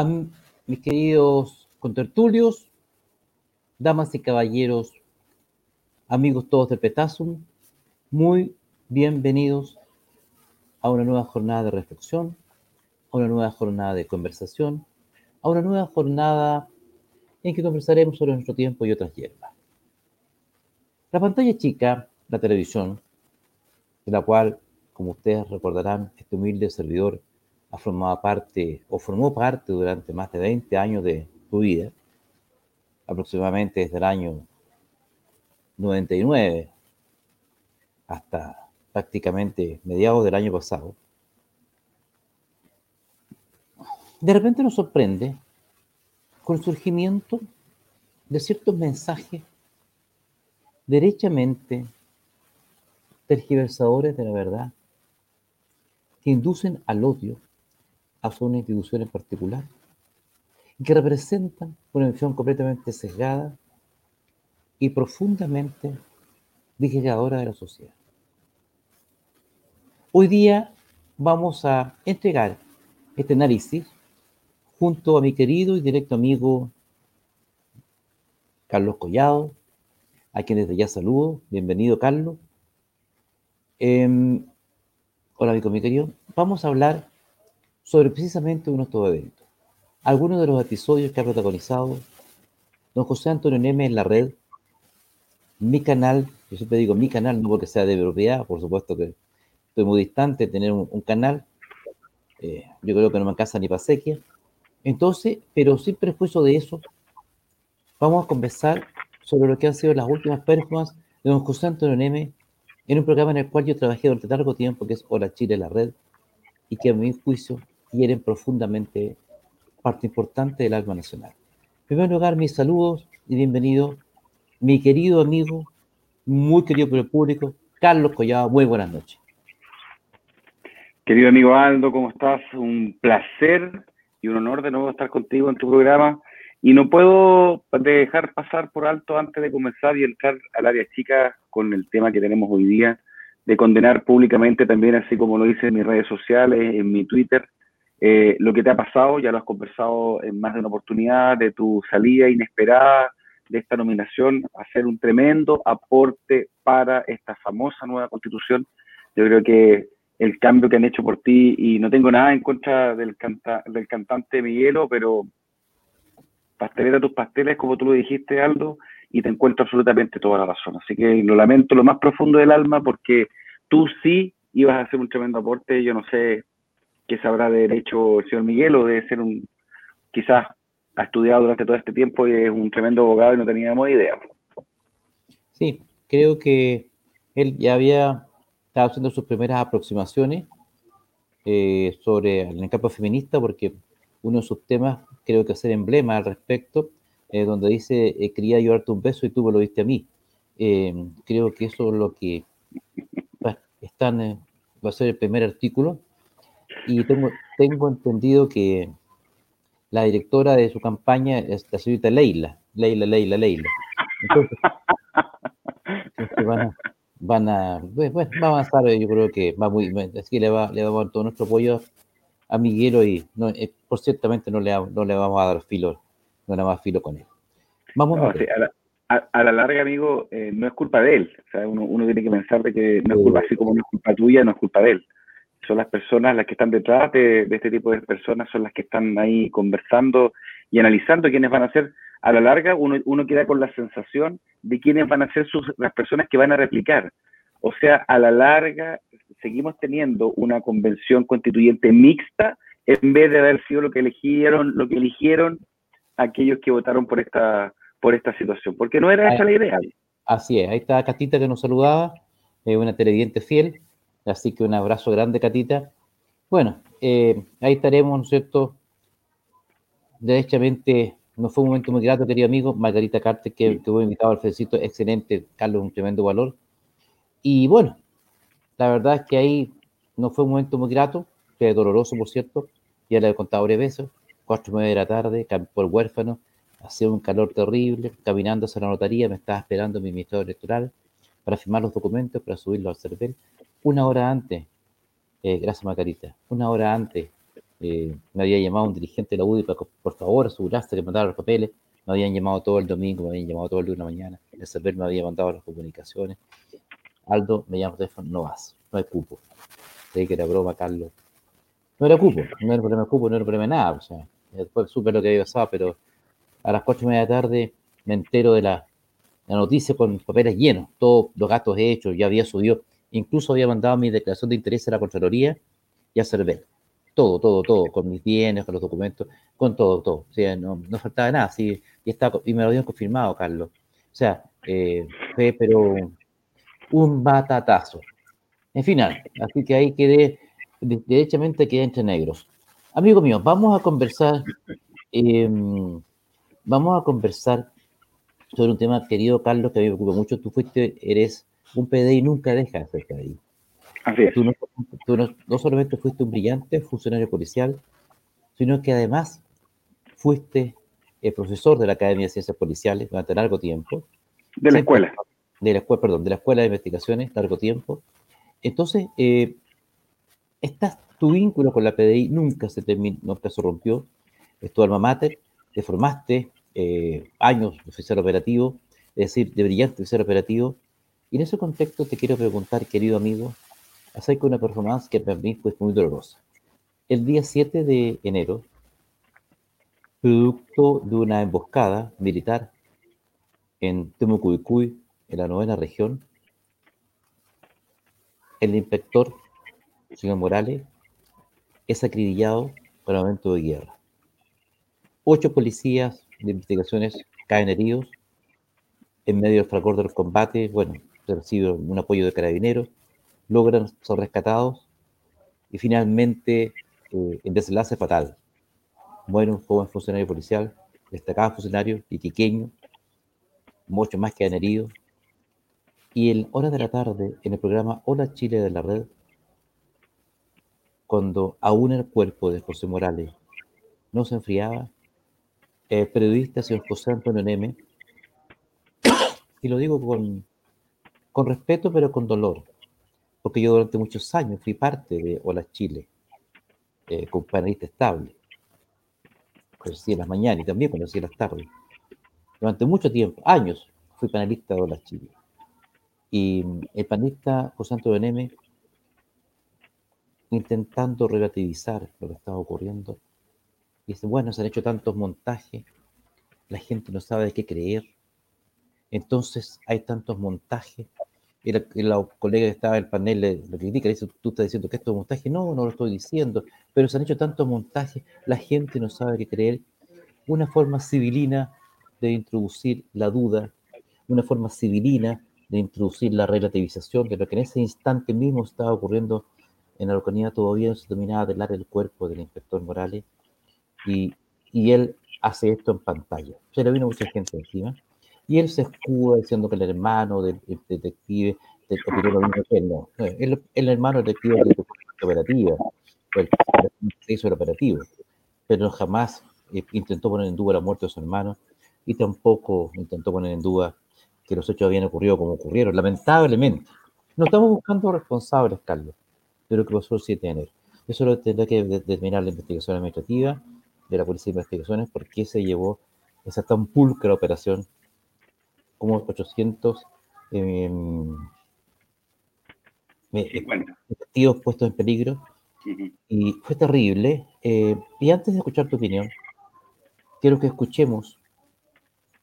a mis queridos contertulios, damas y caballeros, amigos todos del Petasum, muy bienvenidos a una nueva jornada de reflexión, a una nueva jornada de conversación, a una nueva jornada en que conversaremos sobre nuestro tiempo y otras hierbas. La pantalla chica, la televisión, de la cual, como ustedes recordarán, este humilde servidor ha formado parte o formó parte durante más de 20 años de su vida, aproximadamente desde el año 99 hasta prácticamente mediados del año pasado, de repente nos sorprende con el surgimiento de ciertos mensajes derechamente tergiversadores de la verdad que inducen al odio hacia una institución en particular y que representan una visión completamente sesgada y profundamente disgregadora de la sociedad. Hoy día vamos a entregar este análisis junto a mi querido y directo amigo Carlos Collado, a quien desde ya saludo. Bienvenido, Carlos. Em, hola, amigo, mi querido. Vamos a hablar sobre precisamente uno de estos eventos. Algunos de los episodios que ha protagonizado don José Antonio Neme en la red, mi canal, yo siempre digo mi canal, no porque sea de propiedad, por supuesto que estoy muy distante de tener un, canal, eh, yo creo que no me casa ni para sequía, entonces, pero sin prejuicio de eso, vamos a conversar sobre lo que han sido las últimas performances de don José Antonio Neme en un programa en el cual yo trabajé durante largo tiempo, que es Hora Chile, la red, y que a mi juicio hieren profundamente parte importante del alma nacional. En primer lugar, mis saludos y bienvenido, mi querido amigo, muy querido por el público, Carlos Collado. Muy buenas noches. Querido amigo Aldo, ¿cómo estás? Un placer y un honor de nuevo estar contigo en tu programa. Y no puedo dejar pasar por alto antes de comenzar y entrar al área chica con el tema que tenemos hoy día, de condenar públicamente también, así como lo hice en mis redes sociales, en mi Twitter, eh, lo que te ha pasado, ya lo has conversado en más de una oportunidad, de tu salida inesperada de esta nominación, hacer un tremendo aporte para esta famosa nueva constitución. Yo creo que el cambio que han hecho por ti y no tengo nada en contra del, canta, del cantante Miguelo, pero pastelera tus pasteles, como tú lo dijiste, Aldo, y te encuentro absolutamente toda la razón. Así que lo lamento lo más profundo del alma porque tú sí ibas a hacer un tremendo aporte. Yo no sé qué sabrá de derecho el señor Miguel o de ser un, quizás ha estudiado durante todo este tiempo y es un tremendo abogado y no teníamos idea. Sí, creo que él ya había estaba haciendo sus primeras aproximaciones eh, sobre el campo feminista, porque uno de sus temas, creo que hacer emblema al respecto, eh, donde dice, eh, quería llevarte un beso y tú me lo diste a mí. creo que eso es lo que están, va a ser el primer artículo. Y tengo, tengo entendido que la directora de su campaña es la señorita Leila, Leila, Leila, Leila. Entonces, van a, van a, bueno, va a avanzar, yo creo que va muy, así que le, va, le damos todo nuestro apoyo a Miguelo y no, eh, por ciertamente no le, no le vamos a dar filo, no le vamos a dar filo con él. Vamos a, la, a, la, larga, amigo, eh, no es culpa de él. O sea, uno, uno, tiene que pensar de que no es culpa, así como no es culpa tuya, no es culpa de él. Son las personas las que están detrás de, de este tipo de personas, son las que están ahí conversando y analizando quiénes van a ser a la larga uno, uno queda con la sensación de quiénes van a ser sus, las personas que van a replicar. O sea, a la larga seguimos teniendo una convención constituyente mixta en vez de haber sido lo que eligieron, lo que eligieron aquellos que votaron por esta, por esta situación, porque no era esa la idea. Así es, ahí está Catita que nos saludaba, eh, una televidente fiel, así que un abrazo grande, Catita. Bueno, eh, ahí estaremos, ¿no es cierto? Derechamente no fue un momento muy grato, querido amigo. Margarita Carter, que, que invitado al felicito, excelente. Carlos, un tremendo valor. Y bueno, la verdad es que ahí no fue un momento muy grato, fue doloroso, por cierto. Ya le he contado varias veces. Cuatro y media de la tarde, por huérfano, hacía un calor terrible, caminando hacia la notaría, me estaba esperando mi ministro electoral para firmar los documentos, para subirlos al CERVEL. Una hora antes, eh, gracias Margarita, una hora antes Eh, me había llamado un dirigente de la UDI para, por favor, asegurarse que mandara los papeles. Me habían llamado todo el domingo, me habían llamado todo el lunes de la mañana. El saber me había mandado las comunicaciones. Aldo, me llama por teléfono, no vas, no hay cupo. Creí que era broma, Carlos. No era cupo, no era problema de cupo, no era problema de nada. O sea, después supe lo que había pasado, pero a las cuatro y media de la tarde me entero de la, la noticia con papeles llenos, todos los gastos hechos, ya había subido, incluso había mandado mi declaración de interés a la Contraloría y a Cervel. Todo, todo, todo, con mis bienes, con los documentos, con todo, todo. O sea, no, no faltaba nada, sí, y, está, y me lo habían confirmado, Carlos. O sea, eh, fue, pero un batatazo. En final, así que ahí quedé, derechamente quedé entre negros. Amigo mío, vamos a conversar, eh, vamos a conversar sobre un tema, querido Carlos, que a mí me preocupa mucho. Tú fuiste, eres un PDI nunca dejas de ser PDI. Así es. Tú, no, tú no, no, solamente fuiste un brillante funcionario policial, sino que además fuiste el profesor de la Academia de Ciencias Policiales durante largo tiempo. De la escuela. De la escuela, perdón, de la Escuela de Investigaciones, largo tiempo. Entonces, eh, estás, tu vínculo con la PDI nunca se terminó, nunca se rompió. Es tu alma mater, te formaste eh, años de oficial operativo, es decir, de brillante oficial operativo. Y en ese contexto te quiero preguntar, querido amigo, acerca de una performance que para mí fue muy dolorosa. El día 7 de enero, producto de una emboscada militar en Temucuicuy, en la novena región, el inspector, señor Morales, es acribillado por el momento de guerra. Ocho policías de investigaciones caen heridos en medio del fragor del combate. Bueno, reciben un apoyo de carabineros, logran ser rescatados y finalmente eh, el desenlace fatal. Muere un joven funcionario policial, destacado funcionario, iquiqueño, muchos más quedan heridos. Y en horas de la tarde, en el programa Hola Chile de la Red, cuando aún el cuerpo de José Morales no se enfriaba, el periodista señor José Antonio Neme, y lo digo con, con respeto pero con dolor, porque yo durante muchos años fui parte de Hola Chile, eh, con panelista estable. Conocí en las mañanas y también conocí en las tardes. Durante mucho tiempo, años, fui panelista de Hola Chile. Y el panelista José Antonio Neme, intentando relativizar lo que estaba ocurriendo, dice, bueno, se han hecho tantos montajes, la gente no sabe de qué creer, entonces hay tantos montajes. Y colega que estaba en el panel le, critica, le dice, tú estás diciendo que esto es montaje. No, no lo estoy diciendo, pero se han hecho tantos montajes, la gente no sabe qué creer. Una forma civilina de introducir la duda, una forma civilina de introducir la relativización de lo que en ese instante mismo estaba ocurriendo en la localidad todavía no se terminaba de hablar el cuerpo del inspector Morales y, y él hace esto en pantalla. Se le vino mucha gente encima y él se escuda diciendo que el hermano del, del detective que. No, el, el, hermano detective de la operativa, el, el, hizo el operativo, pero jamás eh, intentó poner en duda la muerte de su hermano y tampoco intentó poner en duda que los hechos habían ocurrido como ocurrieron, lamentablemente. No estamos buscando responsables, Carlos, de lo que pasó el 7 de enero. Eso lo tendrá que determinar la investigación administrativa de la Policía de Investigaciones, por qué se llevó esa tan pulcra operación como 800 eh, efectivos puestos en peligro. Uh -huh. Y fue terrible. Eh, y antes de escuchar tu opinión, quiero que escuchemos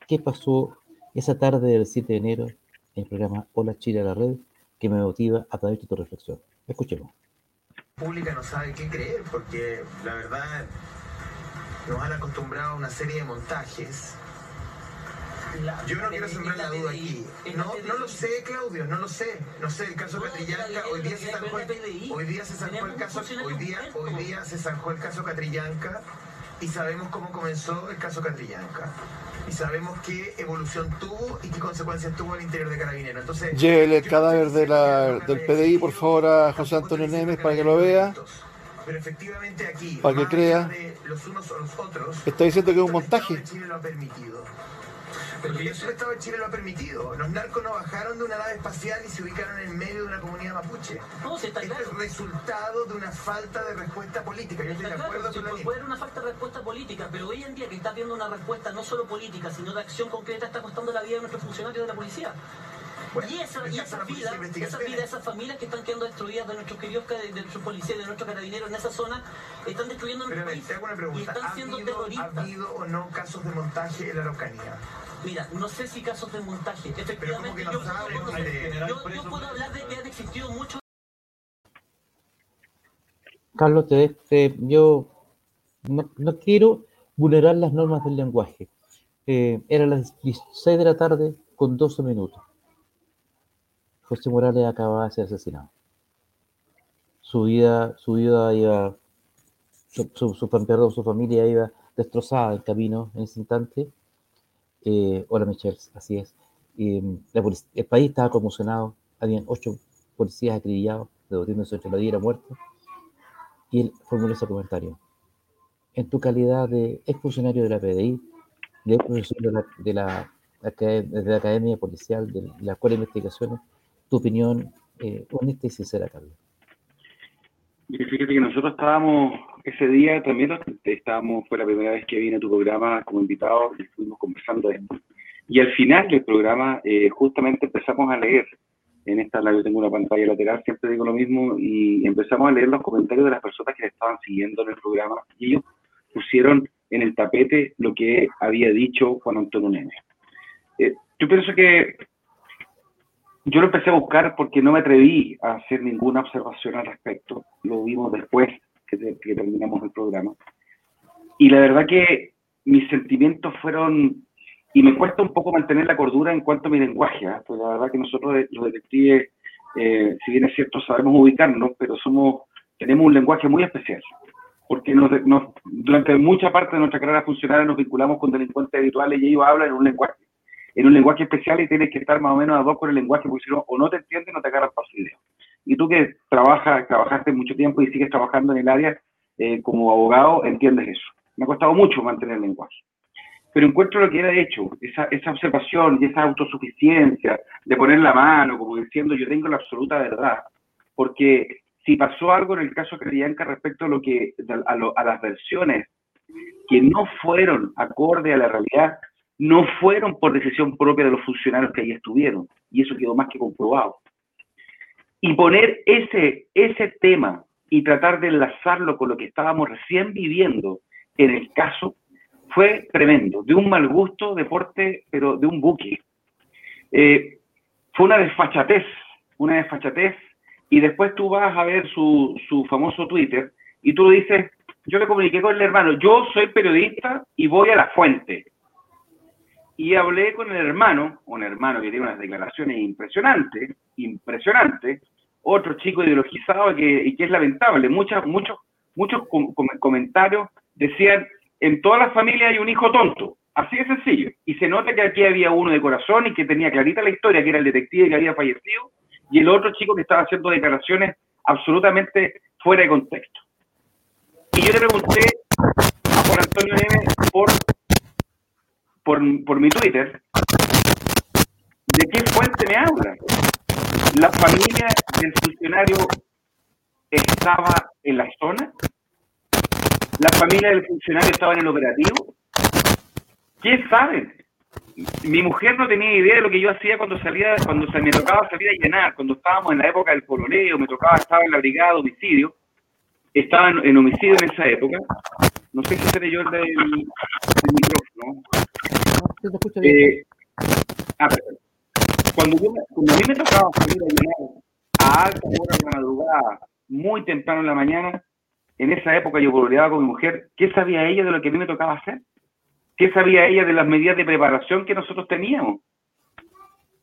qué pasó esa tarde del 7 de enero en el programa Hola Chile a la Red, que me motiva a través de tu reflexión. Escuchemos. La pública no sabe qué creer, porque la verdad nos han acostumbrado a una serie de montajes Yo no quiero sembrar la duda aquí. No, no lo sé, Claudio, no lo sé. No sé, el caso Catrillanca, hoy día se zanjó el, hoy día se zanjó el caso, hoy día, hoy día se zanjó el caso Catrillanca y sabemos cómo comenzó el caso Catrillanca. Y sabemos qué evolución tuvo y qué consecuencias tuvo al interior de Carabineros. Entonces, Llévele el cadáver de la, del PDI, por favor, a José Antonio Nemes para que lo vea. Pero efectivamente aquí, para que crea, los unos o los otros, está diciendo que es un montaje. Chile lo ha permitido. Porque yo el Estado de Chile lo ha permitido. Los narcos no bajaron de una nave espacial y se ubicaron en medio de una comunidad mapuche. No, si está Esto claro. es resultado de una falta de respuesta política. Yo estoy de claro, acuerdo sí, con la puede puede haber una falta de respuesta política, pero hoy en día que está viendo una respuesta no solo política, sino de acción concreta, está costando la vida de nuestros funcionarios de la policía. Bueno, y esa, y esa vida, esas familias que están quedando destruidas de nuestros queridos, de nuestros policías, de nuestros carabineros en esa zona, están destruyendo nuestro país y están ¿Ha siendo habido, ¿Ha terroristas. habido o no casos de montaje en la Araucanía? Mira, no sé si casos de montaje. Efectivamente, yo, sabe, yo- hombre. yo- yo puedo hablar de que han existido muchos Carlos, te, te- yo no, no quiero vulnerar las normas del lenguaje. Eh, eran las 16 de la tarde con 12 minutos. José Morales acababa de ser asesinado. Su vida, su vida iba, su, su, su perdón, su familia iba destrozada en camino en ese instante. Eh, hola Michelle, así es. Mm, la polic- el país estaba conmocionado. Habían ocho policías acribillados, debatiéndose entre la vida y la y él formuló ese comentario. En tu calidad de exfuncionario de la PDI, de ex profesor de la, de la, de la Academia Policial, de la Escuela de Investigaciones, tu opinión eh, honesta y sincera, Carlos. Fíjate que nosotros estábamos ese día también, conté, estábamos, fue la primera vez que vine a tu programa como invitado y estuvimos conversando de esto. Y al final del programa, eh, justamente empezamos a leer. En esta, yo tengo una pantalla lateral, siempre digo lo mismo, y empezamos a leer los comentarios de las personas que estaban siguiendo en el programa. Y ellos pusieron en el tapete lo que había dicho Juan Antonio Neme. Eh, yo pienso que yo lo empecé a buscar porque no me atreví a hacer ninguna observación al respecto. Lo vimos después que, te- que terminamos el programa. Y la verdad que mis sentimientos fueron, y me cuesta un poco mantener la cordura en cuanto a mi lenguaje, ¿ah? pues la verdad que nosotros de- los detectives, eh, si bien es cierto, sabemos ubicarnos, pero somos, tenemos un lenguaje muy especial, porque nos, nos- durante mucha parte de nuestra carrera funcionaria nos vinculamos con delincuentes habituales y ellos hablan en un lenguaje en un lenguaje especial y tienes que estar más o menos a dos con el lenguaje, porque si no, o no te entienden o te agarran para su idea. Y tú que trabajas, trabajaste mucho tiempo y sigues trabajando en el área eh, como abogado, entiendes eso. Me ha costado mucho mantener el lenguaje. Pero encuentro lo que era hecho, esa, esa observación y esa autosuficiencia de poner la mano, como diciendo yo tengo la absoluta verdad. Porque si pasó algo en el caso Crianca respecto a, lo que, a, lo- a las versiones que no fueron acorde a la realidad, no fueron por decisión propia de los funcionarios que ahí estuvieron. Y eso quedó más que comprobado. Y poner ese, ese tema y tratar de enlazarlo con lo que estábamos recién viviendo en el caso fue tremendo, de un mal gusto, deporte, pero de un buque. Eh, fue una desfachatez, una desfachatez, y después tú vas a ver su, su famoso Twitter y tú dices, yo le comuniqué con el hermano, yo soy periodista y voy a la fuente. Y hablé con el hermano, un hermano que tiene unas declaraciones impresionantes, impresionantes, otro chico ideologizado que, y que es lamentable. Muchas, muchos, muchos com- com- comentarios decían, en todas las familias hay un hijo tonto, así de sencillo. Y se nota que aquí había uno de corazón y que tenía clarita la historia, que era el detective que había fallecido, y el otro chico que estaba haciendo declaraciones absolutamente fuera de contexto. Y yo le pregunté a Juan Antonio Neme por, por, por mi Twitter, ¿de qué fuente me habla? ¿La familia del funcionario estaba en la zona? ¿La familia del funcionario estaba en el operativo? ¿Qué saben? Mi mujer no tenía idea de lo que yo hacía cuando salía, cuando se me tocaba salir a llenar, cuando estábamos en la época del pololeo, me tocaba, estaba en la brigada de homicidio, estaba en, en homicidio en esa época. No sé si seré yo el del, del micrófono. Te escucha bien. Eh, ah, cuando, yo, cuando a mí me tocaba salir a llenar a alta hora de la madrugada, muy temprano en la mañana, en esa época yo pololeaba con mi mujer, ¿qué sabía ella de lo que a mí me tocaba hacer? ¿Qué sabía ella de las medidas de preparación que nosotros teníamos?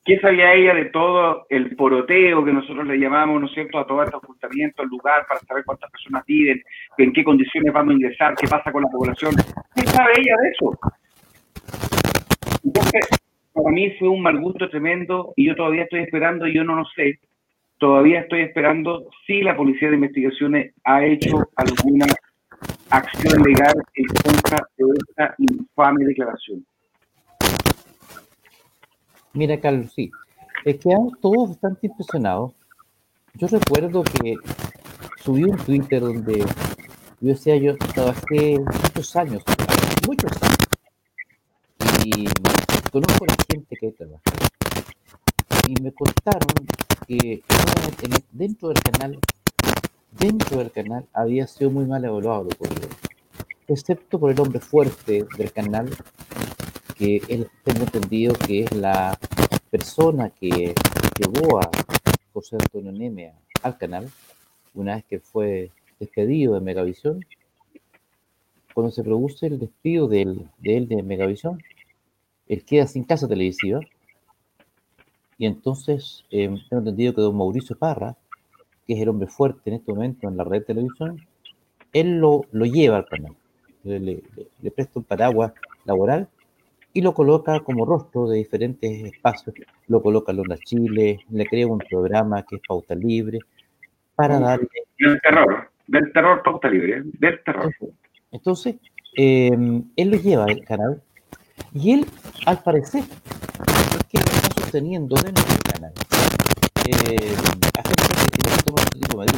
¿Qué sabía ella de todo el poroteo que nosotros le llamamos, ¿no es cierto?, a todo este ocultamiento al lugar para saber cuántas personas viven, en qué condiciones vamos a ingresar, qué pasa con la población? ¿Qué sabe ella de eso? Entonces, para mí fue un mal gusto tremendo y yo todavía estoy esperando, yo no lo sé, todavía estoy esperando si la Policía de Investigaciones ha hecho alguna acción legal en contra de esta infame declaración. Mira, Carlos, sí. Es que todos bastante impresionados. Yo recuerdo que subí un Twitter donde yo decía, yo trabajé muchos años, muchos años, y conozco a la gente que trabaja. Y me contaron que dentro del canal, dentro del canal había sido muy mal evaluado por ellos, excepto por el hombre fuerte del canal, que él tengo entendido que es la persona que llevó a José Antonio Neme al canal, una vez que fue despedido de Megavisión, cuando se produce el despido de él de Megavisión, él queda sin casa televisiva y entonces eh, tengo entendido que don Mauricio Parra, que es el hombre fuerte en este momento en la red de televisión, él lo, lo lleva al canal, le, le presta un paraguas laboral y lo coloca como rostro de diferentes espacios. Lo coloca en Londra Chile, le crea un programa que es Pauta Libre, para darle... Del terror, del terror Pauta Libre, del terror. Entonces, em, él lo lleva al canal y él, al parecer, es que está sosteniendo dentro del canal. Eh, a gente que se toma este tipo de.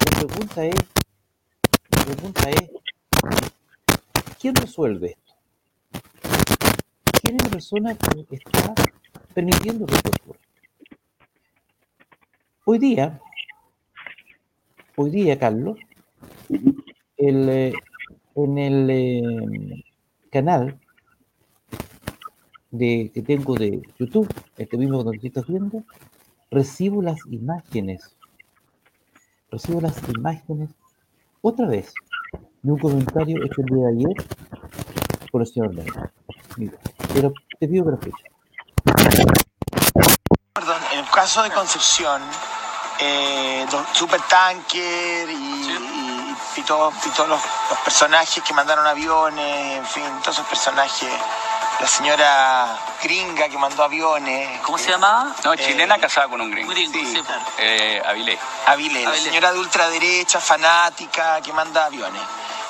La pregunta es, la pregunta es, ¿quién resuelve esto? ¿Quién es la persona que está permitiendo que esto ocurra? Hoy día, hoy día, Carlos, el, eh, en el eh, canal de, que tengo de YouTube, este mismo que estás viendo, recibo las imágenes, recibo las imágenes. Otra vez de un comentario hecho el día de ayer por el señor Mira, pero te pido que lo Perdón, en el caso de Concepción, eh, Supertanker y, y, todos los, personajes que mandaron aviones, en fin, todos esos personajes. La señora gringa que mandó aviones. ¿Cómo se llamaba? No, chilena casada con un gringo. gringo sí, eh, Avilés. Avilés, la señora de ultraderecha, fanática, que manda aviones.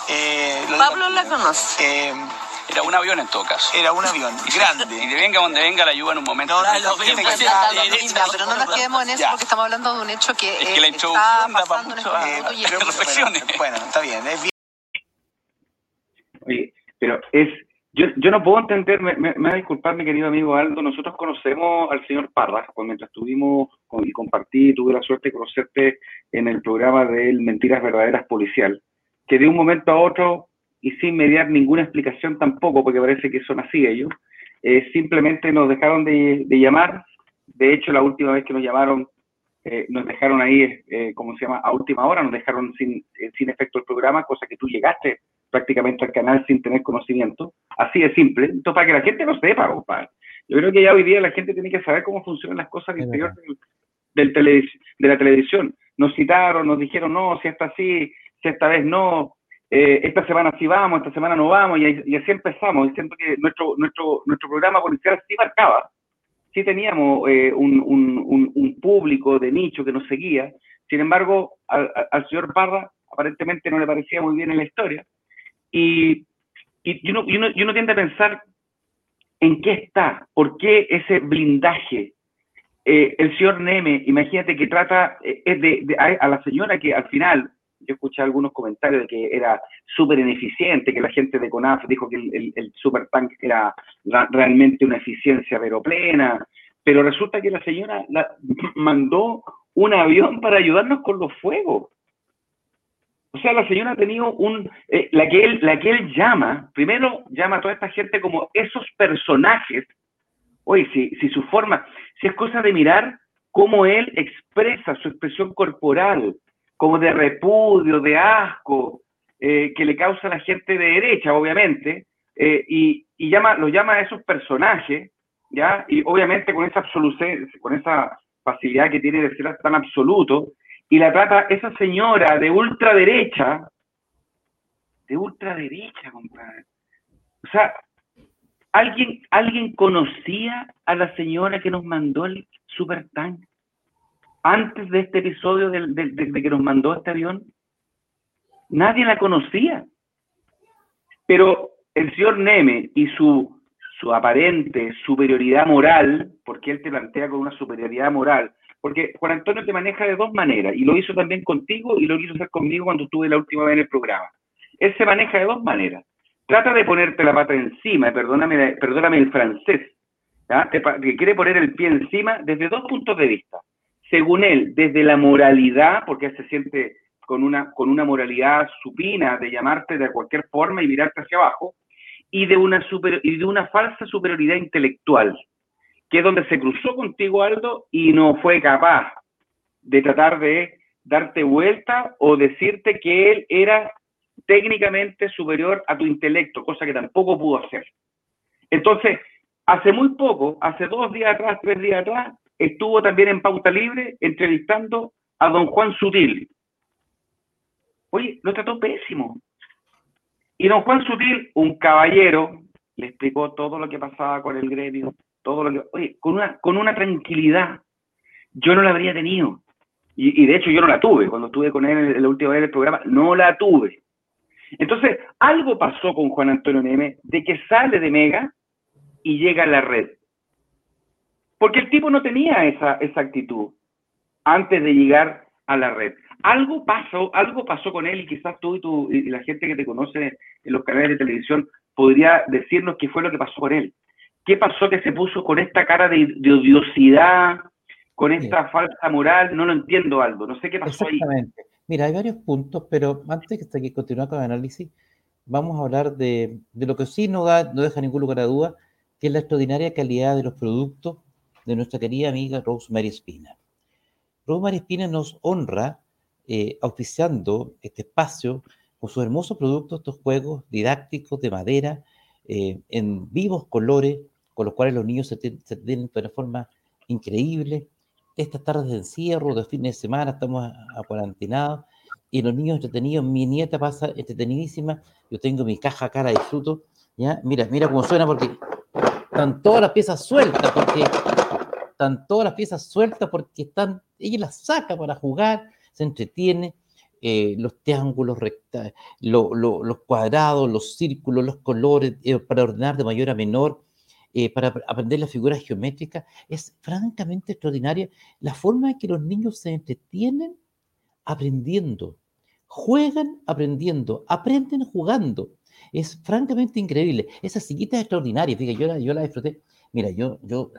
Eh, Pablo la conoce. Eh, era un avión en todo caso. Era un avión grande. Y de venga donde venga la ayuda en un momento. No, no, pero no nos quedemos en eso porque estamos hablando de un hecho que, es que la está pasando en este reflexiones. Bueno, está bien, es bien. Oye, pero es yo, yo no puedo entender, me, me, va a disculpar mi querido amigo Aldo, nosotros conocemos al señor Parra, mientras estuvimos y compartí, tuve la suerte de conocerte en el programa de él, Mentiras Verdaderas Policial, que de un momento a otro y sin mediar ninguna explicación tampoco, porque parece que son así ellos, eh, simplemente nos dejaron de, llamar. De hecho, la última vez que nos llamaron, eh, nos dejaron ahí, eh, como se llama, a última hora, nos dejaron sin, sin efecto el programa, cosa que tú llegaste prácticamente al canal sin tener conocimiento. Así de simple. Entonces, para que la gente lo sepa, compadre. Yo creo que ya hoy día la gente tiene que saber cómo funcionan las cosas al interior del, del de la televisión. Nos citaron, nos dijeron, no, si esta sí, si esta vez no, eh, esta semana sí vamos, esta semana no vamos, y, así empezamos, diciendo que nuestro, nuestro, nuestro programa policial sí marcaba, sí teníamos eh, un, un, un, público de nicho que nos seguía, sin embargo, al, señor Parra aparentemente no le parecía muy bien en la historia, y, y, uno, y, uno, y uno tiende a pensar en qué está, por qué ese blindaje. Eh, el señor Neme, imagínate que trata es de, a la señora que al final yo escuché algunos comentarios de que era súper ineficiente, que la gente de CONAF dijo que el, el, super tank era realmente una eficiencia pero plena, pero resulta que la señora mandó un avión para ayudarnos con los fuegos. O sea, la señora ha tenido un, eh, la, que él, la que él llama, primero llama a toda esta gente como esos personajes, oye, si, si su forma, si es cosa de mirar cómo él expresa su expresión corporal, como de repudio, de asco, eh, que le causa a la gente de derecha, obviamente, eh, y, llama, lo llama a esos personajes, ¿ya? Y obviamente con esa con esa facilidad que tiene de ser tan absoluto, y la trata esa señora de ultraderecha, de ultraderecha, compadre. O sea, ¿alguien, ¿alguien conocía a la señora que nos mandó el super tank? Antes de este episodio de, que nos mandó este avión, nadie la conocía. Pero el señor Neme y su, su aparente superioridad moral, porque él te plantea con una superioridad moral, porque Juan Antonio te maneja de dos maneras, y lo hizo también contigo y lo quiso hacer conmigo cuando estuve la última vez en el programa. Él se maneja de dos maneras. Trata de ponerte la pata encima, perdóname, perdóname el francés, que quiere poner el pie encima desde dos puntos de vista. Según él, desde la moralidad, porque él se siente con una, con una moralidad supina de llamarte de cualquier forma y mirarte hacia abajo, y de una, y de una falsa superioridad intelectual, que es donde se cruzó contigo Aldo y no fue capaz de tratar de darte vuelta o decirte que él era técnicamente superior a tu intelecto, cosa que tampoco pudo hacer. Entonces, hace muy poco, hace dos días atrás, tres días atrás, estuvo también en Pauta Libre entrevistando a don Juan Sutil. Oye, lo trató pésimo. Y don Juan Sutil, un caballero, le explicó todo lo que pasaba con el gremio, todo lo que... Oye, con una, con una tranquilidad. Yo no la habría tenido. Y, de hecho yo no la tuve. Cuando estuve con él en la última vez del programa, no la tuve. Entonces, algo pasó con Juan Antonio Neme de que sale de Mega y llega a la red. Porque el tipo no tenía esa, esa actitud antes de llegar a la red. Algo pasó, algo pasó con él y quizás tú y, tú y la gente que te conoce en los canales de televisión podría decirnos qué fue lo que pasó con él. ¿Qué pasó que se puso con esta cara de, odiosidad, con esta falsa moral? No lo entiendo, Aldo. No sé qué pasó Exactamente. Mira, hay varios puntos, pero antes de continuar con el análisis, vamos a hablar de, lo que sí no, da, no deja ningún lugar a duda, que es la extraordinaria calidad de los productos de nuestra querida amiga Rosemary Espina. Rosemary Espina nos honra eh, auspiciando este espacio con sus hermosos productos, estos juegos didácticos de madera, eh, en vivos colores, con los cuales los niños se, tienen de una forma increíble, estas tardes de encierro, de fines de semana, estamos acuarantinados y los niños entretenidos, mi nieta pasa entretenidísima, yo tengo mi caja cara, disfruto, ¿ya? Mira, mira cómo suena porque están todas las piezas sueltas, porque están todas las piezas sueltas porque están, ella las saca para jugar, se entretiene, eh, los triángulos, recta, los cuadrados, los círculos, los colores, eh, para ordenar de mayor a menor, eh, para aprender las figuras geométricas. Es francamente extraordinaria la forma en que los niños se entretienen aprendiendo, juegan aprendiendo, aprenden jugando. Es francamente increíble. Esa sillita es extraordinaria. Fíjate, yo la, yo la disfruté. Mira, yo, yo,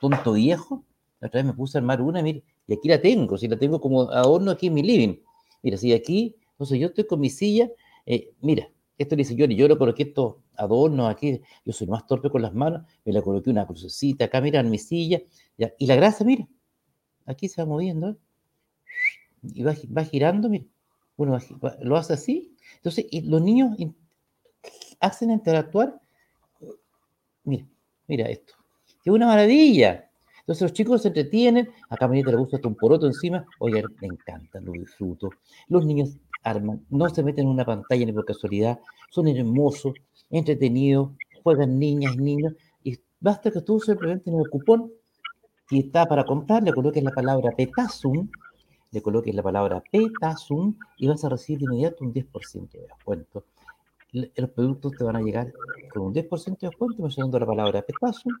tonto viejo, la otra vez me puse a armar una, mire, y aquí la tengo, si la tengo como adorno aquí en mi living. Mira, si aquí, entonces yo estoy con mi silla, eh, mira, esto dice yo, yo lo coloqué estos adornos aquí, yo soy más torpe con las manos, me la coloqué una crucecita acá, mira, en mi silla, y la grasa, mira, aquí se va moviendo, y va, va, girando, mira, uno lo hace así, entonces, y los niños hacen interactuar, mira, mira esto, es una maravilla, entonces los chicos se entretienen, a Caminita le gusta un poroto encima, oye, me encanta, lo disfruto. Los niños arman, no se meten en una pantalla ni por casualidad, son hermosos, entretenidos, juegan niñas niños, y basta que tú simplemente en el cupón que está para comprar, le coloques la palabra petasum, le coloques la palabra petasum y vas a recibir de inmediato un 10% de descuento. Los productos te van a llegar con un 10% de descuento mencionando la palabra petasum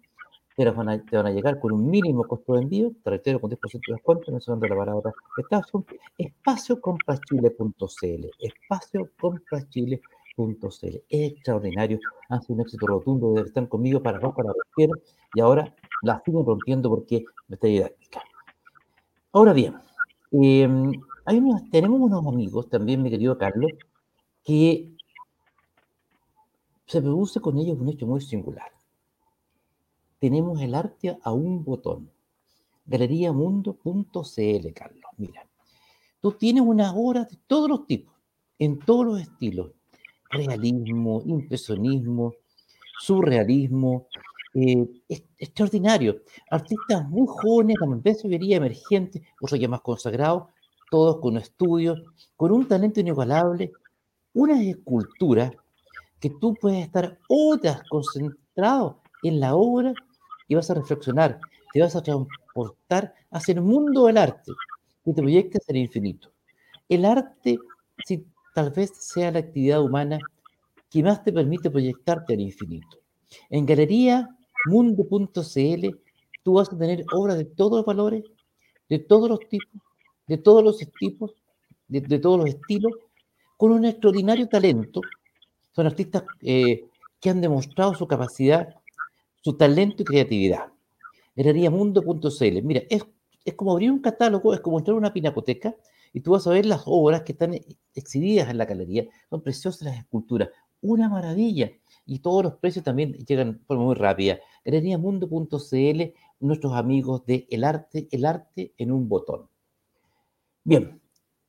te van, a, te van a llegar con un mínimo costo de envío, te reitero con 10% de descuento, mencionando la palabra Estazo, espaciocompachile.cl, espaciocompachile.cl, extraordinario, han sido un éxito rotundo estar conmigo para no para cualquiera, y ahora la siguen rompiendo porque me está didáctica. Ahora bien, em, tenemos unos amigos también, mi querido Carlos, que se produce con ellos un hecho muy singular tenemos el arte a un botón. Galeriamundo.cl, Carlos. Mira, tú tienes una obra de todos los tipos, en todos los estilos. Realismo, impresionismo, surrealismo, eh, extraordinario. Artistas muy jóvenes, también vería emergentes, otros ya más consagrados, todos con estudios, con un talento inigualable, una escultura que tú puedes estar horas concentrado en la obra y vas a reflexionar, te vas a transportar hacia el mundo del arte y te proyectas el infinito. El arte, si tal vez sea la actividad humana que más te permite proyectarte al infinito. En galería mundo.cl tú vas a tener obras de todos los valores, de todos los tipos, de todos los tipos, de todos los estilos, con un extraordinario talento. Son artistas eh, que han demostrado su capacidad, su talento y creatividad. Herreriamundo.cl. Mira, es, es como abrir un catálogo, es como entrar a una pinacoteca y tú vas a ver las obras que están exhibidas en la galería. Son preciosas las esculturas. Una maravilla. Y todos los precios también llegan por muy rápida. Herreriamundo.cl, nuestros amigos de El Arte, El Arte en un botón. Bien,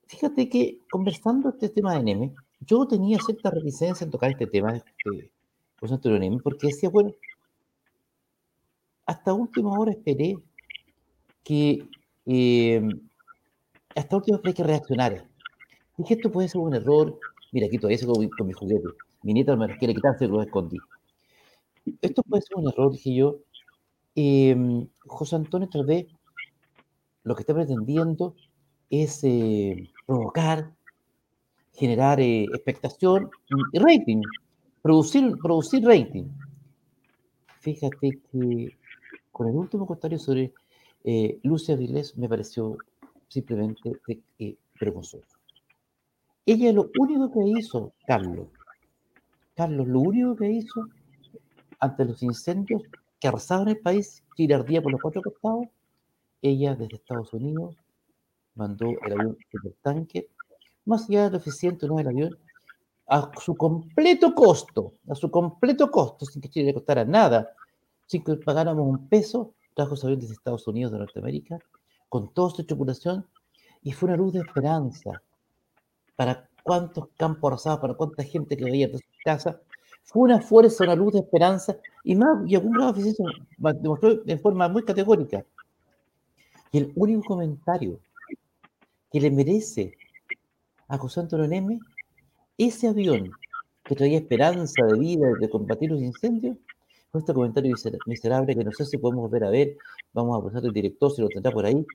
fíjate que conversando este tema de Neme, yo tenía cierta reticencia en tocar este tema Neme, porque decía, bueno, hasta última hora esperé que eh, hasta última hora hay que reaccionar. Dije, esto puede ser un error. Mira, aquí todavía sigo con mi juguete. Mi nieta me los quiere quitar, se los escondí. Esto puede ser un error, dije yo. Eh, José Antonio tal vez lo que está pretendiendo es eh, provocar, generar eh, expectación y rating, producir, producir rating. Fíjate que con el último comentario sobre eh, Lucia Vilés me pareció simplemente eh, vergonzoso. Ella lo único que hizo, Carlos, Carlos, lo único que hizo ante los incendios que arrasaban el país, que ardía por los cuatro costados, ella desde Estados Unidos mandó el avión supertanque, más allá de lo eficiente no el avión, a su completo costo, a su completo costo, sin que Chile le costara nada, sin que pagáramos un peso, trajo ese avión desde Estados Unidos de Norteamérica, con toda su tripulación, y fue una luz de esperanza para cuántos campos arrasados, para cuánta gente que veía de sus casas, fue una fuerza, una luz de esperanza, y más, y algún grado de demostró en forma muy categórica. Y el único comentario que le merece a José Antonio Neme ese avión que traía esperanza de vida, de combatir los incendios, fue este comentario miserable que no sé si podemos volver a ver, vamos a pasar el director si lo tendrá por ahí,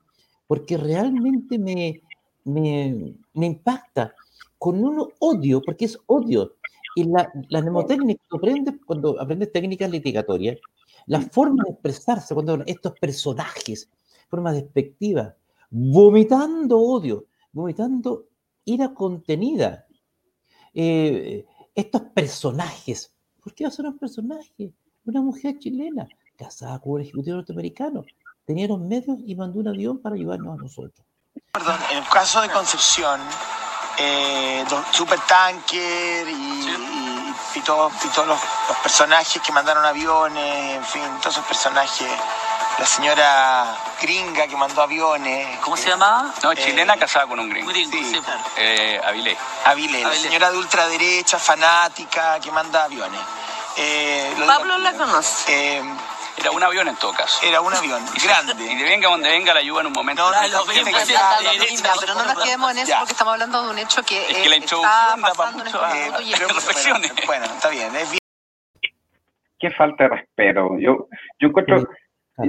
porque realmente me, me, me impacta con un odio, porque es odio. Y la, la mnemotécnica, cuando aprendes, cuando aprendes técnicas litigatorias, la forma de expresarse, cuando estos personajes, forma despectiva, vomitando odio, vomitando ira contenida. Eh, estos personajes, ¿por qué va a ser un personaje? Una mujer chilena, casada con un ejecutivo norteamericano, tenía los medios y mandó un avión para ayudarnos a nosotros. Perdón, en el caso de Concepción, eh, Supertanker y, y, y, todo, y todos los, los, personajes que mandaron aviones, en fin, todos esos personajes. La señora gringa que mandó aviones. ¿Cómo se llamaba? No, chilena eh, casada con un gringo. gringo sí, sí. Eh, Avilés. Avilés, la señora de ultraderecha, fanática, que manda aviones. Eh, Pablo la conoce. Eh, era un avión en todo caso. Era un avión grande. Y de venga donde venga la ayuda en un momento. No, no, no, pero no nos quedemos en eso porque estamos hablando de un hecho que, es que la está pasando en este momento y reflexiones. Bueno, bueno, está bien. Es bien. Qué falta de respeto. Yo, yo encuentro,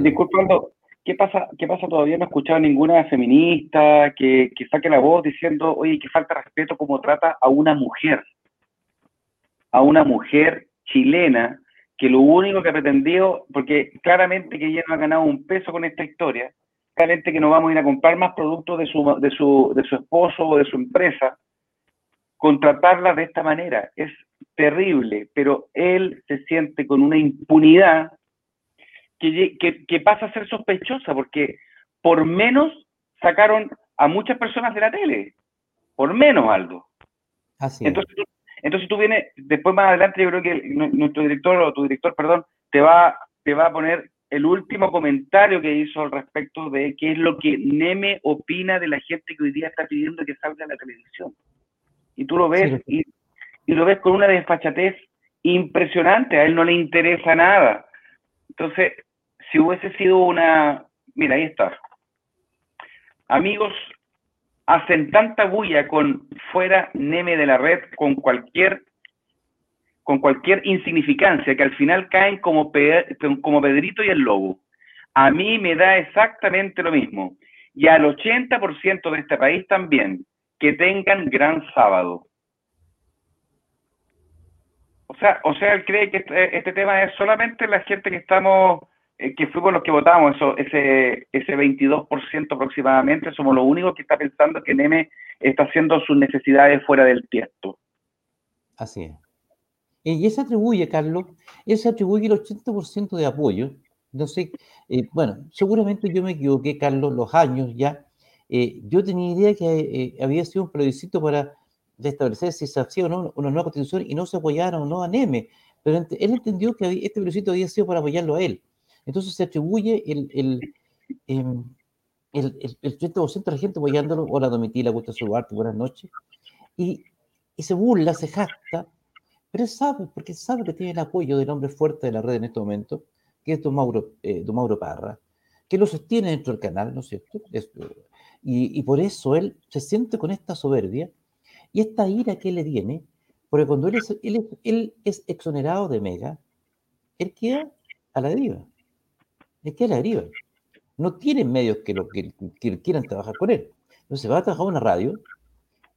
disculpando, ¿qué pasa, ¿qué pasa todavía? No he escuchado a ninguna feminista que, que saque la voz diciendo, oye, qué falta respeto como trata a una mujer. A una mujer chilena que lo único que ha pretendido, porque claramente que ella no ha ganado un peso con esta historia, claramente que no vamos a ir a comprar más productos de su, de su, de su esposo o de su empresa, contratarla de esta manera es terrible, pero él se siente con una impunidad que, que, que pasa a ser sospechosa, porque por menos sacaron a muchas personas de la tele, por menos algo. Así Entonces, entonces tú vienes, después más adelante yo creo que nuestro director o tu director, perdón, te va, te va a poner el último comentario que hizo al respecto de qué es lo que Neme opina de la gente que hoy día está pidiendo que salga a la televisión. Y tú lo ves sí. y, y, lo ves con una desfachatez impresionante, a él no le interesa nada. Entonces, si hubiese sido una... Mira, ahí está. Amigos, hacen tanta bulla con fuera Neme de la red, con cualquier con cualquier insignificancia, que al final caen como, Pe como Pedrito y el Lobo. A mí me da exactamente lo mismo. Y al 80% de este país también, que tengan gran sábado. O sea, o sea, él cree que este, este tema es solamente la gente que estamos, eh, que fuimos los que votamos, eso, ese, ese 22% aproximadamente, somos los únicos que está pensando que Neme está haciendo sus necesidades fuera del tiesto. Así es. Y eso atribuye, Carlos, eso atribuye el 80% de apoyo. Sé, eh, bueno, seguramente yo me equivoqué, Carlos, los años ya. Eh, yo tenía idea que eh, había sido un plebiscito para establecer si se hacía o no una nueva constitución y no se apoyaron o no a Neme, pero él entendió que este plebiscito había sido para apoyarlo a él. Entonces se atribuye el, el, em, el, el, el 30% de la gente apoyándolo. Hola, Domitila, gusto saludarte, buenas noches. Y, se burla, se jacta, pero él sabe, porque sabe que tiene el apoyo del hombre fuerte de la red en este momento, que es don Mauro, eh, don Mauro Parra, que lo sostiene dentro del canal, ¿no es cierto? Y, y por eso él se siente con esta soberbia y esta ira que le viene, porque cuando él es, él él es exonerado de Mega, él queda a la deriva. Él queda a la deriva. No tiene medios que, lo, que, que quieran trabajar con él. Entonces va a trabajar una radio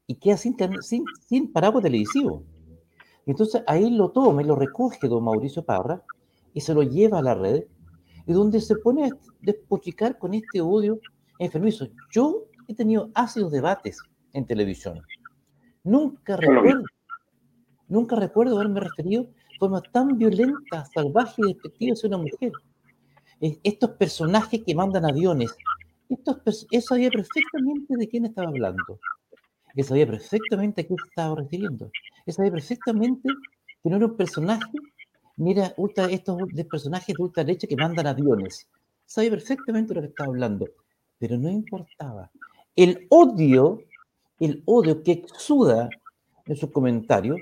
y queda sin, sin, sin paraguas televisivo. Entonces ahí lo toma y lo recoge don Mauricio Parra y se lo lleva a la red y donde se pone a despotricar con este odio enfermizo. Yo he tenido ácidos debates en televisión. Nunca recuerdo, nunca recuerdo haberme referido de forma tan violenta, salvaje y despectiva hacia una mujer. Estos personajes que mandan aviones, estos, él sabía perfectamente de quién estaba hablando. Él sabía perfectamente a se estaba refiriendo. Él sabía perfectamente que no era un personaje, ni era ultra- estos personajes de ultraderecha que mandan aviones. Sabía perfectamente de lo que estaba hablando, pero no importaba. El odio, el odio que exuda en sus comentarios,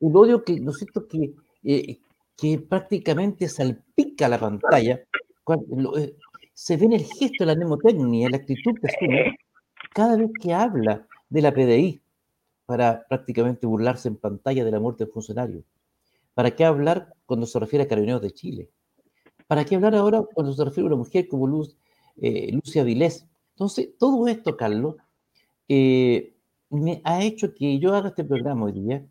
el odio que, ¿no que, eh, que prácticamente salpica la pantalla, se ve en el gesto, en la mnemotecnia, en la actitud que asume cada vez que habla de la PDI para prácticamente burlarse en pantalla de la muerte del funcionario. ¿Para qué hablar cuando se refiere a Carabineros de Chile? ¿Para qué hablar ahora cuando se refiere a una mujer como Luz, eh, Lucia Vilés? Entonces, todo esto, Carlos, eh, me ha hecho que yo haga este programa hoy día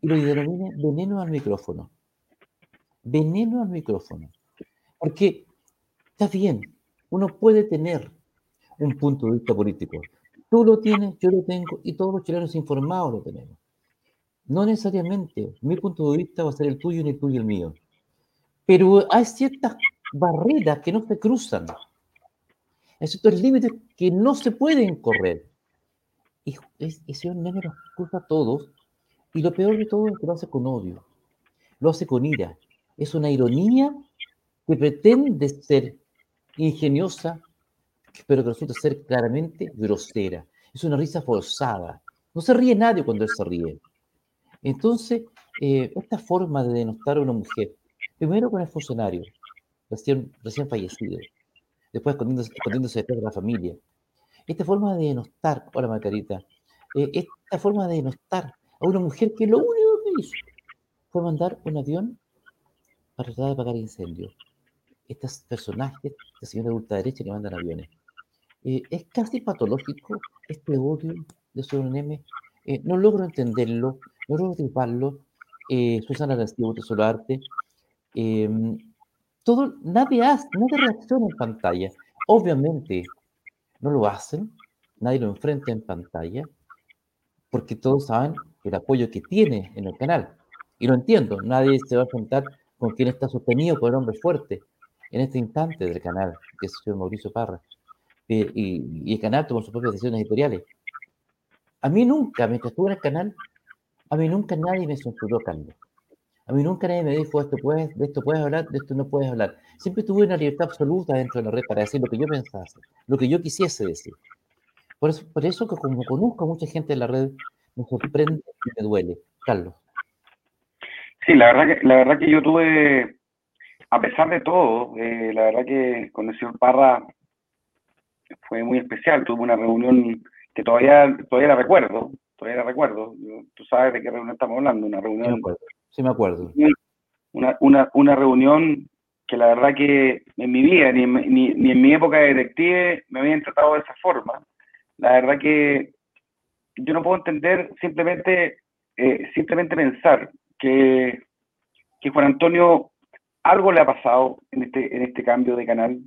y lo denomine veneno al micrófono. Veneno al micrófono. Porque está bien, uno puede tener un punto de vista político. Tú lo tienes, yo lo tengo y todos los chilenos informados lo tenemos. No necesariamente mi punto de vista va a ser el tuyo ni el tuyo el mío. Pero hay ciertas barreras que no se cruzan. Hay ciertos límites que no se pueden correr. Y es- ese hombre nos cruza a todos. Y lo peor de todo es que lo hace con odio. Lo hace con ira. Es una ironía que pretende ser ingeniosa, pero que resulta ser claramente grosera. Es una risa forzada. No se ríe nadie cuando él se ríe. Entonces, eh, esta forma de denostar a una mujer, primero con el funcionario, recién, recién fallecido, después escondiéndose, escondiéndose detrás de la familia. Esta forma de denostar, hola Margarita, eh, esta forma de denostar a una mujer que lo único que hizo fue mandar un avión para tratar de apagar incendios. Estos personajes, de señores de ultraderecha que mandan aviones. Eh, es casi patológico este odio de M. Eh, no logro entenderlo, no logro triparlo. Eh, Susana García Bote Solarte. Eh, todo, nadie hace, nadie reacciona en pantalla. Obviamente no lo hacen, nadie lo enfrenta en pantalla, porque todos saben el apoyo que tiene en el canal. Y lo entiendo, nadie se va a enfrentar con quien está sostenido por el hombre fuerte en este instante del canal, que es el señor Mauricio Parra. Eh, y, y el canal toma sus propias decisiones editoriales. A mí nunca, mientras estuve en el canal, a mí nunca nadie me censuró, Carlos. A mí nunca nadie me dijo, esto puedes, de esto puedes hablar, de esto no puedes hablar. Siempre tuve una libertad absoluta dentro de la red para decir lo que yo pensase, lo que yo quisiese decir. Por eso, por eso que como conozco a mucha gente en la red, me sorprende y me duele. Carlos. Sí, la verdad que, la verdad que yo tuve, a pesar de todo, eh, la verdad que con el señor Parra fue muy especial. Tuve una reunión que todavía, todavía la recuerdo, todavía la recuerdo. Tú sabes de qué reunión estamos hablando, una Sí me reunión, acuerdo. Sí me acuerdo. una, una, una reunión que la verdad que en mi vida, ni en, ni, ni en mi época de detective, me habían tratado de esa forma. La verdad que yo no puedo entender simplemente, eh, simplemente pensar que, que Juan Antonio algo le ha pasado en este, en este cambio de canal,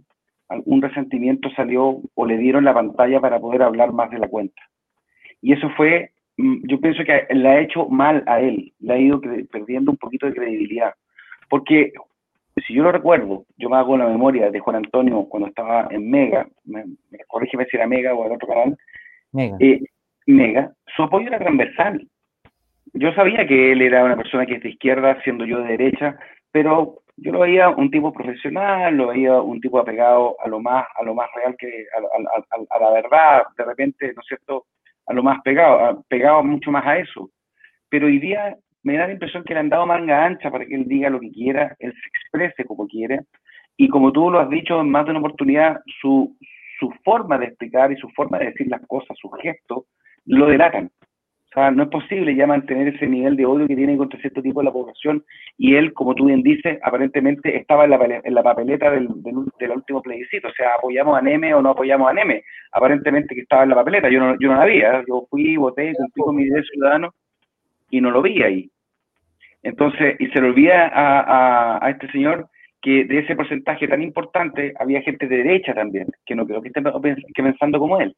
algún resentimiento salió o le dieron la pantalla para poder hablar más de la cuenta. Y eso fue, mm, yo pienso que le ha hecho mal a él, le ha ido perdiendo un poquito de credibilidad. Porque si yo lo recuerdo, yo me hago la memoria de Juan Antonio cuando estaba en Mega, me, me corrígeme si era Mega o en otro canal, Mega. Eh, Mega, su apoyo era transversal. Yo sabía que él era una persona que es de izquierda, siendo yo de derecha, pero yo lo veía un tipo profesional, lo veía un tipo apegado a lo más, a lo más real que, a, la verdad, de repente, ¿no es cierto?, a lo más pegado, pegado mucho más a eso. Pero hoy día me da la impresión que le han dado manga ancha para que él diga lo que quiera, él se exprese como quiere, y como tú lo has dicho en más de una oportunidad, su, su forma de explicar y su forma de decir las cosas, sus gestos, lo delatan sea, no es posible ya mantener ese nivel de odio que tiene contra cierto tipo de la población y él, como tú bien dices, aparentemente estaba en la, en la papeleta del, del, último plebiscito, o sea, apoyamos a Neme o no apoyamos a Neme, aparentemente que estaba en la papeleta, yo no, yo no la vi, ¿eh? yo fui, voté, cumplí con mi derecho ciudadano y no lo vi ahí. Entonces, y se le olvida a, a, a este señor que de ese porcentaje tan importante había gente de derecha también, que no creo que esté pensando como él.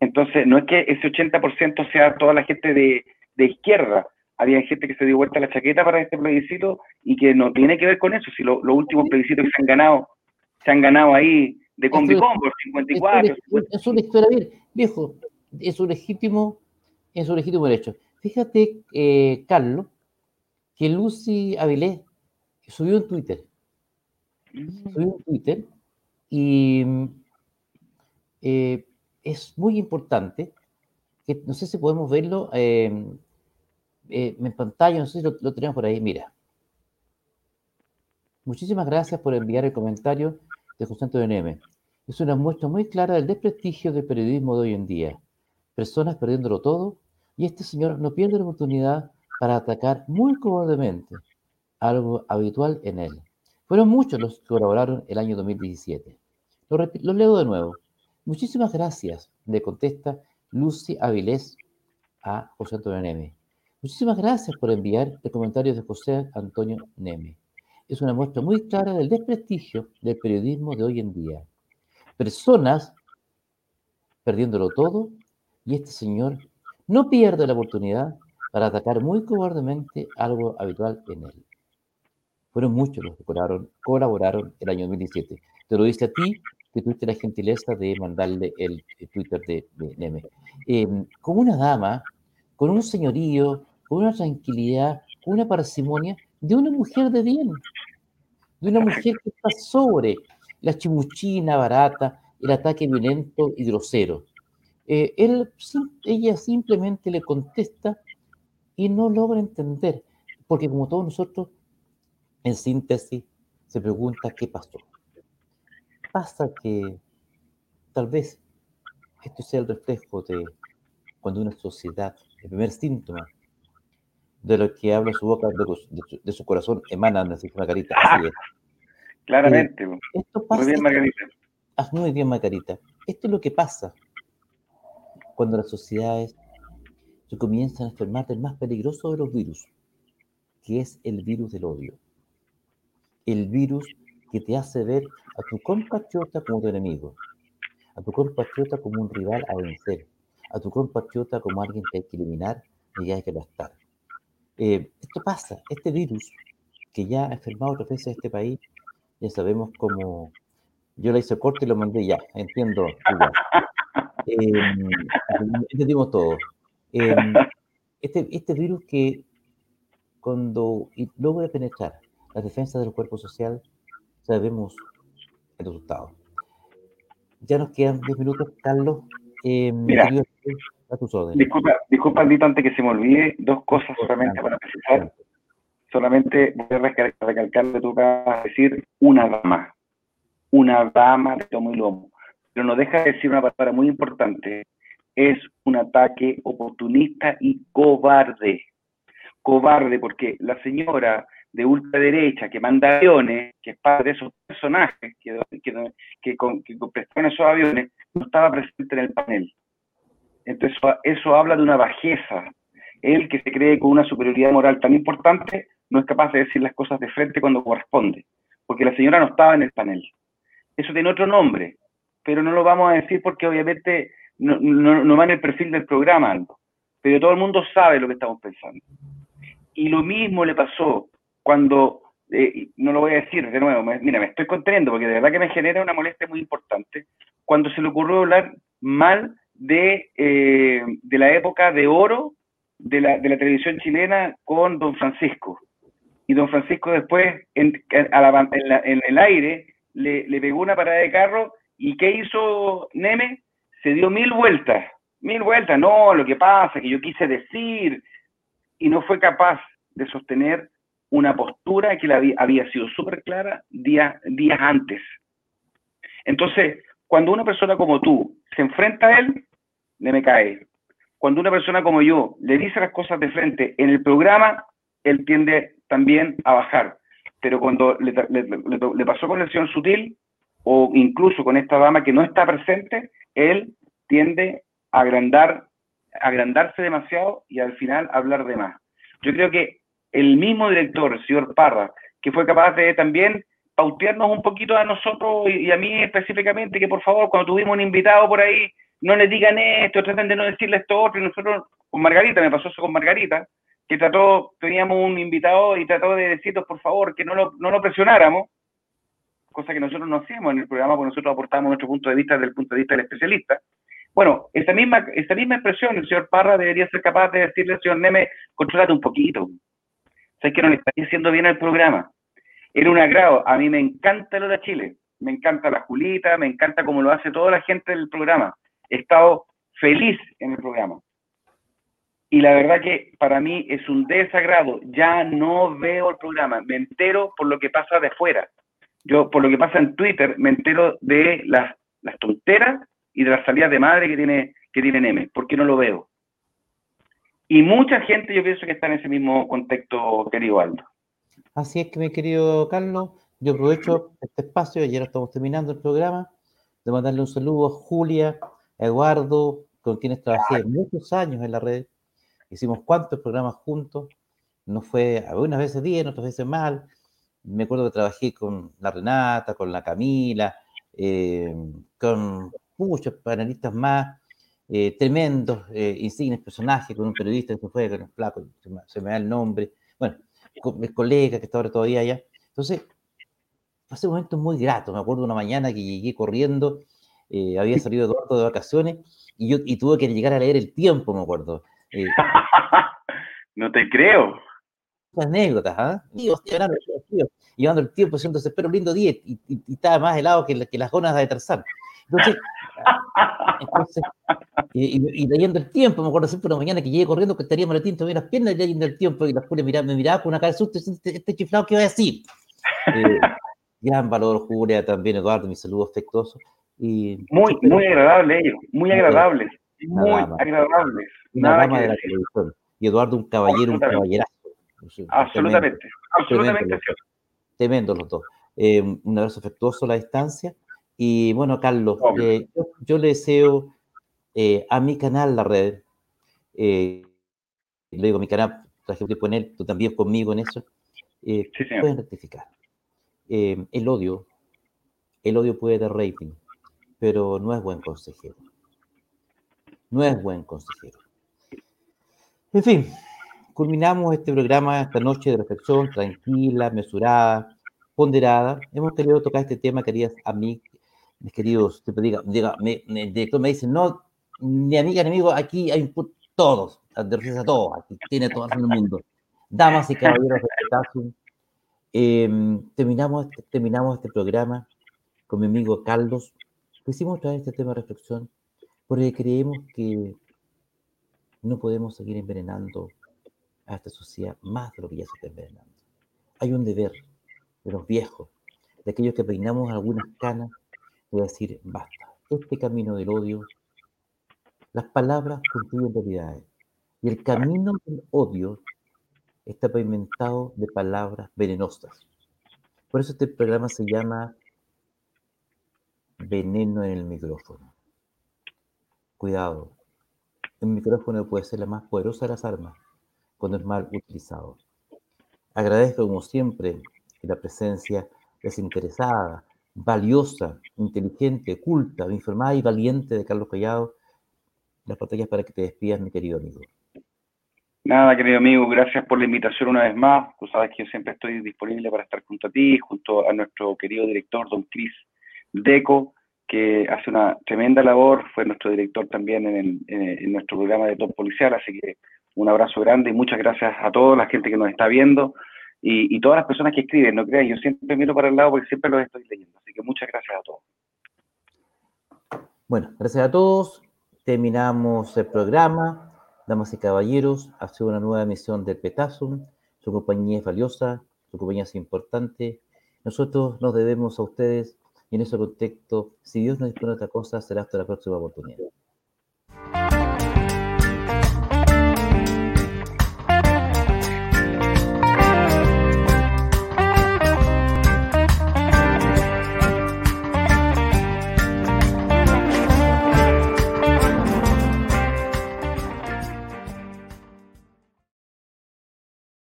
Entonces, no es que ese 80% sea toda la gente de, izquierda. Había gente que se dio vuelta la chaqueta para este plebiscito y que no tiene que ver con eso. Si los últimos plebiscitos que se han ganado, se han ganado ahí de combi por 54. Es, una historia bien, viejo, es un legítimo, es un legítimo derecho. Fíjate, eh, Carlos, que Lucy Avilés subió un Twitter. Mm. Subió un Twitter y eh, es muy importante, que no sé si podemos verlo em, eh, en pantalla, no sé si lo, tenemos por ahí, mira. Muchísimas gracias por enviar el comentario de José Antonio Neme. Es una muestra muy clara del desprestigio del periodismo de hoy en día. Personas perdiéndolo todo y este señor no pierde la oportunidad para atacar muy cobardemente, algo habitual en él. Fueron muchos los que colaboraron el año 2017. Lo, leo de nuevo. Muchísimas gracias, le contesta Lucy Avilés a José Antonio Neme. Muchísimas gracias por enviar el comentario de José Antonio Neme. Es una muestra muy clara del desprestigio del periodismo de hoy en día. Personas perdiéndolo todo y este señor no pierde la oportunidad para atacar muy cobardemente algo habitual en él. Fueron muchos los que colaboraron, colaboraron el año 2017. Te lo dice a ti que tuviste la gentileza de mandarle el, Twitter de, Neme. Em, con una dama, con un señorío, con una tranquilidad, con una parsimonia de una mujer de bien, de una mujer que está sobre la chimuchina barata, el ataque violento y grosero. Eh, él, ella simplemente le contesta y no logra entender, porque como todos nosotros, en síntesis, se pregunta qué pasó pasa que tal vez esto sea el reflejo de cuando una sociedad, el primer síntoma de lo que habla su boca, de, su, corazón, emana de Margarita. Así es. Claramente. esto pasa, muy bien, Margarita. Ah, muy bien, Margarita. Esto es lo que pasa cuando las sociedades se comienzan a enfermar del más peligroso de los virus, que es el virus del odio. El virus que te hace ver a tu compatriota como tu enemigo, a tu compatriota como un rival a vencer, a tu compatriota como alguien que hay que eliminar y hay que aplastar. Eh, esto pasa, este virus que ya ha enfermado otras veces este país, ya sabemos cómo. Yo le hice corte y lo mandé ya, entiendo. Eh, entendimos todo. Eh, este, este virus que cuando logra penetrar las defensas del cuerpo social, sabemos el resultado. Ya nos quedan 10 minutos, Carlos. Eh, Mira, a tus órdenes. Disculpa, disculpa, antes que se me olvide, dos cosas solamente para precisar. Solamente voy a recalcar que tú acabas de decir una dama. Una dama de tomo y lomo. Pero no deja de decir una palabra muy importante. Es un ataque oportunista y cobarde. Cobarde, porque la señora de ultraderecha que manda aviones, que es parte de esos personajes que, que, que, esos aviones, no estaba presente en el panel. Entonces eso, habla de una bajeza Él que se cree con una superioridad moral tan importante, no es capaz de decir las cosas de frente cuando corresponde, porque la señora no estaba en el panel. Eso tiene otro nombre, pero no lo vamos a decir porque obviamente no, no, va en el perfil del programa, pero todo el mundo sabe lo que estamos pensando. Y lo mismo le pasó cuando, eh, no lo voy a decir de nuevo, mira, me estoy conteniendo porque de verdad que me genera una molestia muy importante, cuando se le ocurrió hablar mal de, eh, de la época de oro de la, de la televisión chilena con don Francisco. Y don Francisco después, en, en, el aire, le, le, pegó una parada de carro y ¿qué hizo Neme? Se dio mil vueltas, mil vueltas, no, lo que pasa, que yo quise decir, y no fue capaz de sostener una postura que había, sido súper clara días, días antes. Entonces, cuando una persona como tú se enfrenta a él, le me cae. Cuando una persona como yo le dice las cosas de frente en el programa, él tiende también a bajar. Pero cuando le, pasó con señor Sutil, o incluso con esta dama que no está presente, él tiende a agrandar, agrandarse demasiado y al final hablar de más. Yo creo que el mismo director, el señor Parra, que fue capaz de también pautearnos un poquito a nosotros y, a mí específicamente, que por favor, cuando tuvimos un invitado por ahí, no le digan esto, traten de no decirle esto otro, y nosotros, con Margarita, me pasó eso con Margarita, que trató, teníamos un invitado y trató de decirnos, por favor, que no lo, no lo presionáramos, cosa que nosotros no hacíamos en el programa, porque nosotros aportamos nuestro punto de vista desde el punto de vista del especialista. Bueno, esta misma, esta misma expresión, el señor Parra debería ser capaz de decirle al señor Neme, controlate un poquito. Sabes que no le está haciendo bien al programa. Era un agrado. A mí me encanta lo de Chile. Me encanta la Julita, me encanta cómo lo hace toda la gente del programa. He estado feliz en el programa. Y la verdad que para mí es un desagrado. Ya no veo el programa. Me entero por lo que pasa de fuera. Yo, por lo que pasa en Twitter, me entero de las, las tonteras y de las salidas de madre que tiene, que tiene Neme. ¿Por qué no lo veo? Y mucha gente yo pienso que está en ese mismo contexto, querido Aldo. Así es que, mi querido Carlos, yo aprovecho este espacio, ayer estamos terminando el programa, de mandarle un saludo a Julia, a Eduardo, con quienes trabajé muchos años en la red. Hicimos cuantos programas juntos. No fue algunas veces bien, otras veces mal. Me acuerdo que trabajé con la Renata, con la Camila, eh, con muchos panelistas más, eh, tremendos, eh, insignes personajes, con un periodista que se fue, con un flaco, se me, da el nombre, bueno, con mis colegas que está ahora todavía allá. Entonces, hace momentos muy gratos. Me acuerdo una mañana que llegué corriendo, eh, había salido Eduardo de vacaciones y yo y tuve que llegar a leer el tiempo, me acuerdo. Eh, no te creo. Anécdotas, ¿ah? Llevando el tiempo, haciéndose, pero lindo día y, y, estaba más helado que, que las gonas de Tarzán. Entonces, entonces y, leyendo el tiempo, me acuerdo siempre una mañana que llegué corriendo que estaría maletín todavía las piernas leyendo el tiempo y las Julia miraba, me miraba con una cara de susto, este, este chiflado que va a decir. Eh, gran valor, Julia, también Eduardo, mi saludo afectuoso. Y, muy, muy agradable ellos, muy agradable, muy agradable. Una dama de la televisión. Y Eduardo, un caballero, un caballerazo. Absolutamente, absolutamente. Tremendo, los dos. Eh, un abrazo afectuoso a la distancia. Y bueno, Carlos, eh, yo, le deseo eh, a mi canal, la red, eh, le digo, mi canal, traje un en él, tú también conmigo en eso, eh, pueden rectificar. el odio, el odio puede dar rating, pero no es buen consejero. No es buen consejero. En fin, culminamos este programa esta noche de reflexión tranquila, mesurada, ponderada. Hemos querido tocar este tema, queridas mí, mis queridos, te diga, diga me, el director me dice, no ni amiga ni amigo, aquí hay todos, de a todos, aquí tiene todo el mundo. Damas y caballeros de eh, terminamos, este, terminamos este programa con mi amigo Carlos. Quisimos traer este tema de reflexión porque creemos que no podemos seguir envenenando a esta sociedad más de lo que ya se está envenenando. Hay un deber de los viejos, de aquellos que peinamos algunas canas, de decir, basta, este camino del odio las palabras construyen realidades y el camino del odio está pavimentado de palabras venenosas. Por eso este programa se llama Veneno en el micrófono. Cuidado, el micrófono puede ser la más poderosa de las armas, cuando es mal utilizado. Agradezco, como siempre, la presencia desinteresada, valiosa, inteligente, culta, informada y valiente de Carlos Collado. Las batallas para que te despidas, mi querido amigo. Nada, querido amigo, gracias por la invitación una vez más. Tú sabes que yo siempre estoy disponible para estar junto a ti, junto a nuestro querido director, don Cris Deco, que hace una tremenda labor, fue nuestro director también en, nuestro programa de Top Policial, así que un abrazo grande y muchas gracias a toda la gente que nos está viendo y, y todas las personas que escriben, no crean, yo siempre miro para el lado porque siempre los estoy leyendo, así que muchas gracias a todos. Bueno, gracias a todos, terminamos el programa, damas y caballeros, ha sido una nueva emisión del Petasum, su compañía es valiosa, su compañía es importante, nosotros nos debemos a ustedes y en ese contexto, si Dios no dispone otra cosa, será hasta la próxima oportunidad.